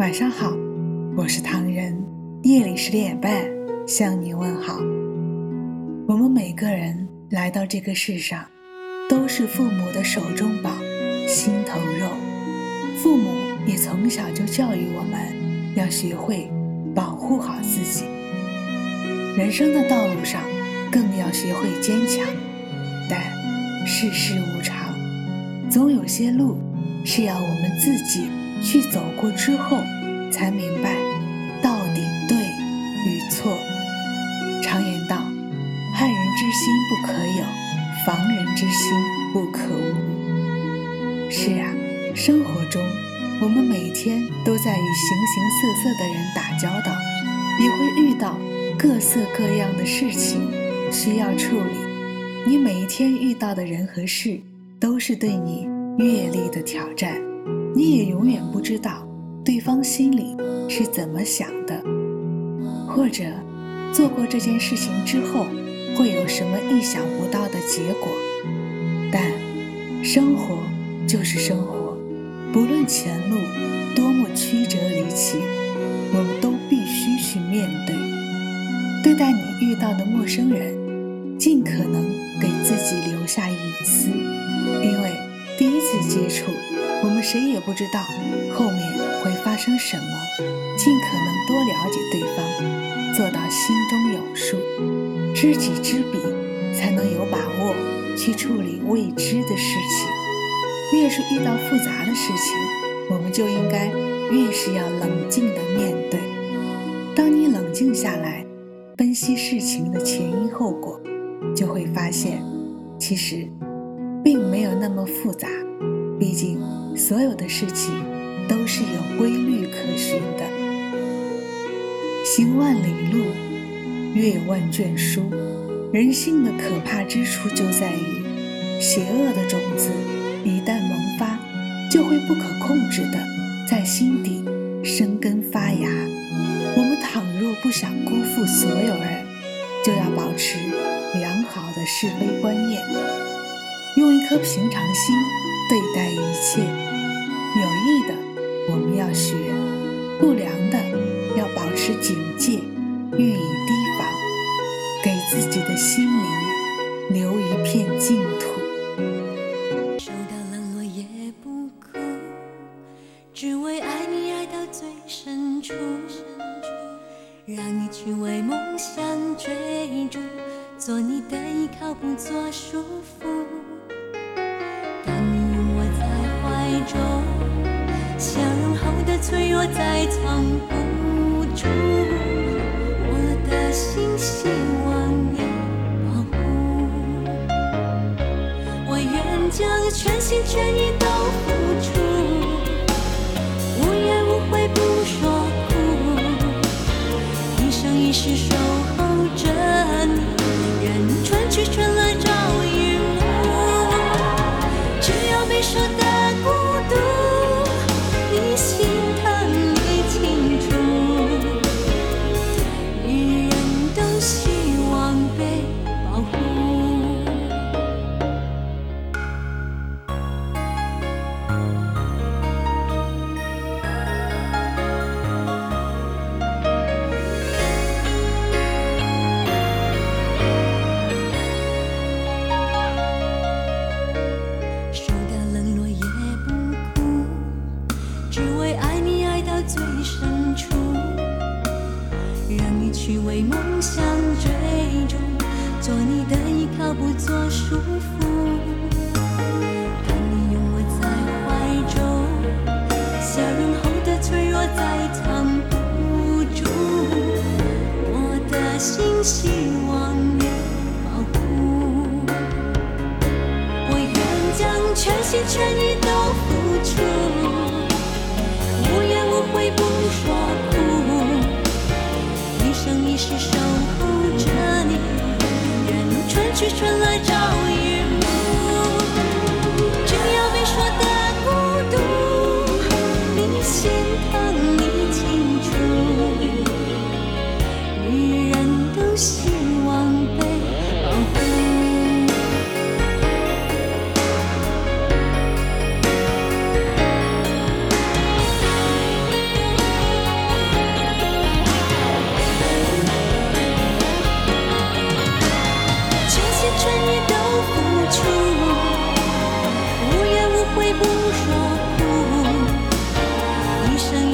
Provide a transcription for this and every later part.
晚上好，我是唐人。夜里十点半向你问好。我们每个人来到这个世上，都是父母的手中宝、心头肉。父母也从小就教育我们，要学会保护好自己。人生的道路上，更要学会坚强。但世事无常，总有些路是要我们自己去走过之后，才明白到底对与错。常言道：“害人之心不可有，防人之心不可无。”是啊，生活中我们每天都在与形形色色的人打交道，也会遇到各色各样的事情需要处理。你每一天遇到的人和事，都是对你阅历的挑战。你也永远不知道对方心里是怎么想的，或者做过这件事情之后，会有什么意想不到的结果。但生活就是生活，不论前路多么曲折离奇，我们都必须去面对。对待你遇到的陌生人。尽可能给自己留下隐私，因为第一次接触，我们谁也不知道后面会发生什么。尽可能多了解对方，做到心中有数，知己知彼，才能有把握去处理未知的事情。越是遇到复杂的事情，我们就应该越是要冷静地面对。当你冷静下来，分析事情的前因后果。就会发现，其实并没有那么复杂。毕竟，所有的事情都是有规律可循的。行万里路，阅万卷书。人性的可怕之处就在于，邪恶的种子一旦萌发，就会不可控制的在心底生根发芽。我们倘若不想辜负所有人，就要保持。良好的是非观念，用一颗平常心对待一切。有益的我们要学，不良的要保持警戒，予以提防，给自己的心灵留一片净土。受到冷落也不哭，只为爱你爱到最深处，让你去为梦想追逐。做你的依靠，不做束缚。脆弱再藏不住。我的心希望你保护，我愿将全心全意都付出，无怨无悔不说苦，一生一世守候着你。春去春来朝与暮，只要没说的孤独，你心为梦想追逐，做你的依靠，不做束缚。当你拥我在怀中，笑容后的脆弱再藏不住。我的心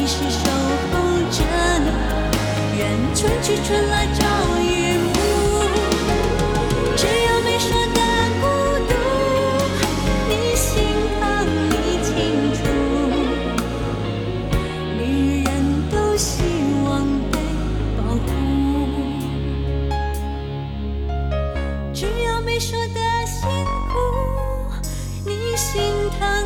是守候着你，愿春去春来朝与暮。只有没说的孤独，你心疼，你清楚。女人都希望被保护。只要没说的辛苦，你心疼。